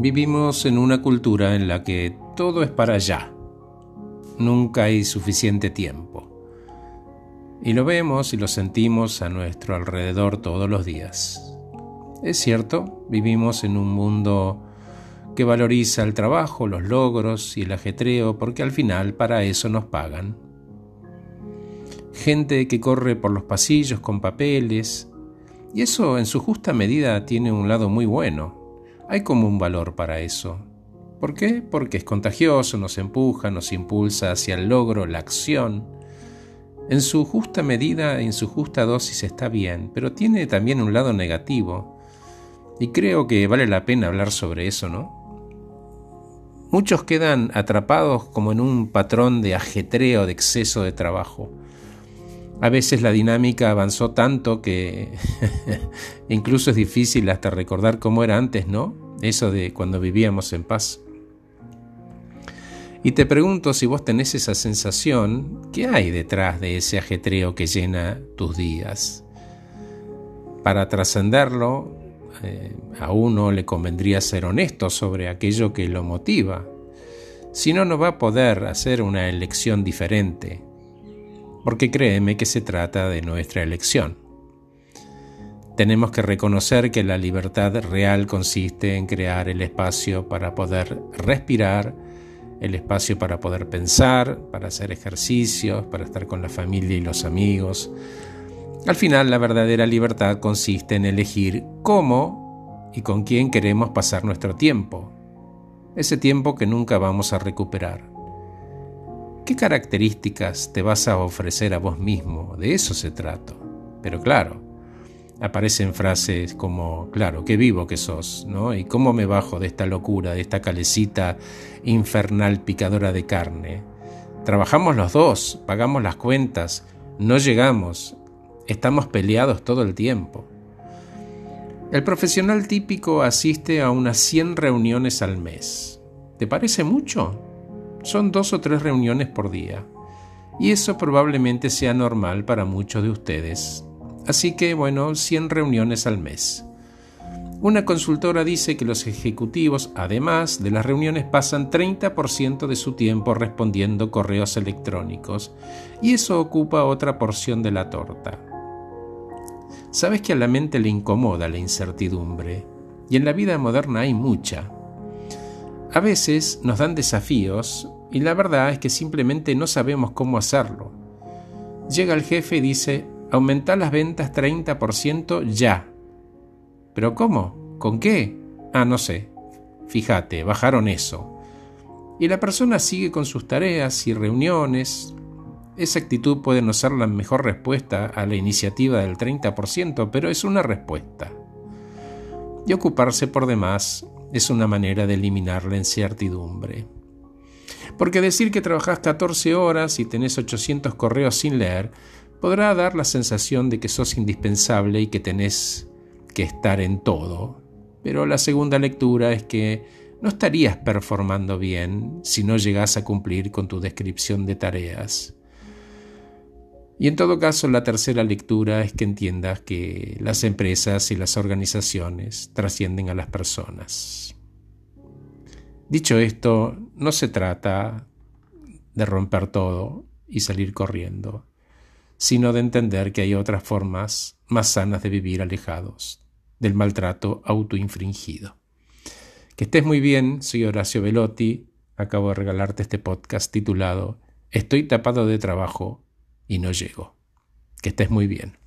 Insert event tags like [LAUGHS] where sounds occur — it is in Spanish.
Vivimos en una cultura en la que todo es para allá. Nunca hay suficiente tiempo. Y lo vemos y lo sentimos a nuestro alrededor todos los días. Es cierto, vivimos en un mundo que valoriza el trabajo, los logros y el ajetreo porque al final para eso nos pagan. Gente que corre por los pasillos con papeles, y eso en su justa medida tiene un lado muy bueno hay como un valor para eso. ¿Por qué? Porque es contagioso, nos empuja, nos impulsa hacia el logro, la acción. En su justa medida, en su justa dosis está bien, pero tiene también un lado negativo. Y creo que vale la pena hablar sobre eso, ¿no? Muchos quedan atrapados como en un patrón de ajetreo, de exceso de trabajo. A veces la dinámica avanzó tanto que [LAUGHS] incluso es difícil hasta recordar cómo era antes, ¿no? Eso de cuando vivíamos en paz. Y te pregunto si vos tenés esa sensación, ¿qué hay detrás de ese ajetreo que llena tus días? Para trascenderlo, eh, a uno le convendría ser honesto sobre aquello que lo motiva. Si no, no va a poder hacer una elección diferente porque créeme que se trata de nuestra elección. Tenemos que reconocer que la libertad real consiste en crear el espacio para poder respirar, el espacio para poder pensar, para hacer ejercicios, para estar con la familia y los amigos. Al final, la verdadera libertad consiste en elegir cómo y con quién queremos pasar nuestro tiempo, ese tiempo que nunca vamos a recuperar. ¿Qué características te vas a ofrecer a vos mismo? De eso se trata. Pero claro, aparecen frases como, claro, qué vivo que sos, ¿no? ¿Y cómo me bajo de esta locura, de esta calecita infernal picadora de carne? Trabajamos los dos, pagamos las cuentas, no llegamos, estamos peleados todo el tiempo. El profesional típico asiste a unas 100 reuniones al mes. ¿Te parece mucho? Son dos o tres reuniones por día. Y eso probablemente sea normal para muchos de ustedes. Así que, bueno, 100 reuniones al mes. Una consultora dice que los ejecutivos, además de las reuniones, pasan 30% de su tiempo respondiendo correos electrónicos, y eso ocupa otra porción de la torta. Sabes que a la mente le incomoda la incertidumbre, y en la vida moderna hay mucha. A veces nos dan desafíos y la verdad es que simplemente no sabemos cómo hacerlo. Llega el jefe y dice, aumenta las ventas 30% ya. ¿Pero cómo? ¿Con qué? Ah, no sé. Fíjate, bajaron eso. Y la persona sigue con sus tareas y reuniones. Esa actitud puede no ser la mejor respuesta a la iniciativa del 30%, pero es una respuesta. Y ocuparse por demás es una manera de eliminar la incertidumbre. Porque decir que trabajas 14 horas y tenés 800 correos sin leer podrá dar la sensación de que sos indispensable y que tenés que estar en todo. Pero la segunda lectura es que no estarías performando bien si no llegás a cumplir con tu descripción de tareas. Y en todo caso, la tercera lectura es que entiendas que las empresas y las organizaciones trascienden a las personas. Dicho esto, no se trata de romper todo y salir corriendo, sino de entender que hay otras formas más sanas de vivir alejados del maltrato autoinfringido. Que estés muy bien, soy Horacio Velotti, acabo de regalarte este podcast titulado Estoy tapado de trabajo y no llego. Que estés muy bien.